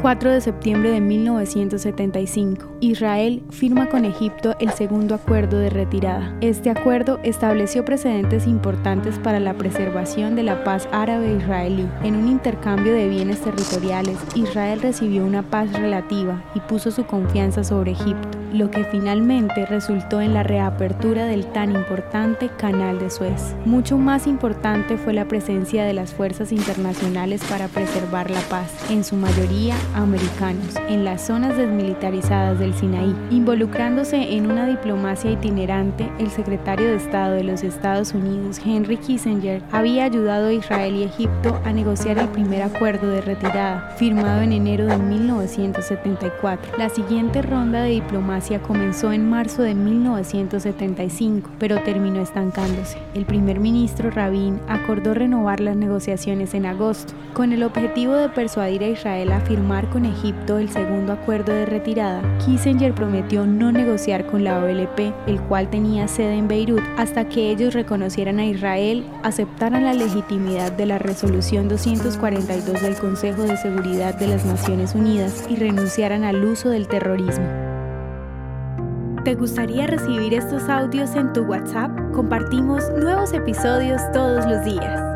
4 de septiembre de 1975. Israel firma con Egipto el segundo acuerdo de retirada. Este acuerdo estableció precedentes importantes para la preservación de la paz árabe-israelí. En un intercambio de bienes territoriales, Israel recibió una paz relativa y puso su confianza sobre Egipto, lo que finalmente resultó en la reapertura del tan importante Canal de Suez. Mucho más importante fue la presencia de las fuerzas internacionales para preservar la paz, en su mayoría americanos en las zonas desmilitarizadas del Sinaí. Involucrándose en una diplomacia itinerante, el secretario de Estado de los Estados Unidos, Henry Kissinger, había ayudado a Israel y Egipto a negociar el primer acuerdo de retirada, firmado en enero de 1974. La siguiente ronda de diplomacia comenzó en marzo de 1975, pero terminó estancándose. El primer ministro Rabin acordó renovar las negociaciones en agosto, con el objetivo de persuadir a Israel a firmar con Egipto el segundo acuerdo de retirada, Kissinger prometió no negociar con la OLP, el cual tenía sede en Beirut, hasta que ellos reconocieran a Israel, aceptaran la legitimidad de la resolución 242 del Consejo de Seguridad de las Naciones Unidas y renunciaran al uso del terrorismo. ¿Te gustaría recibir estos audios en tu WhatsApp? Compartimos nuevos episodios todos los días.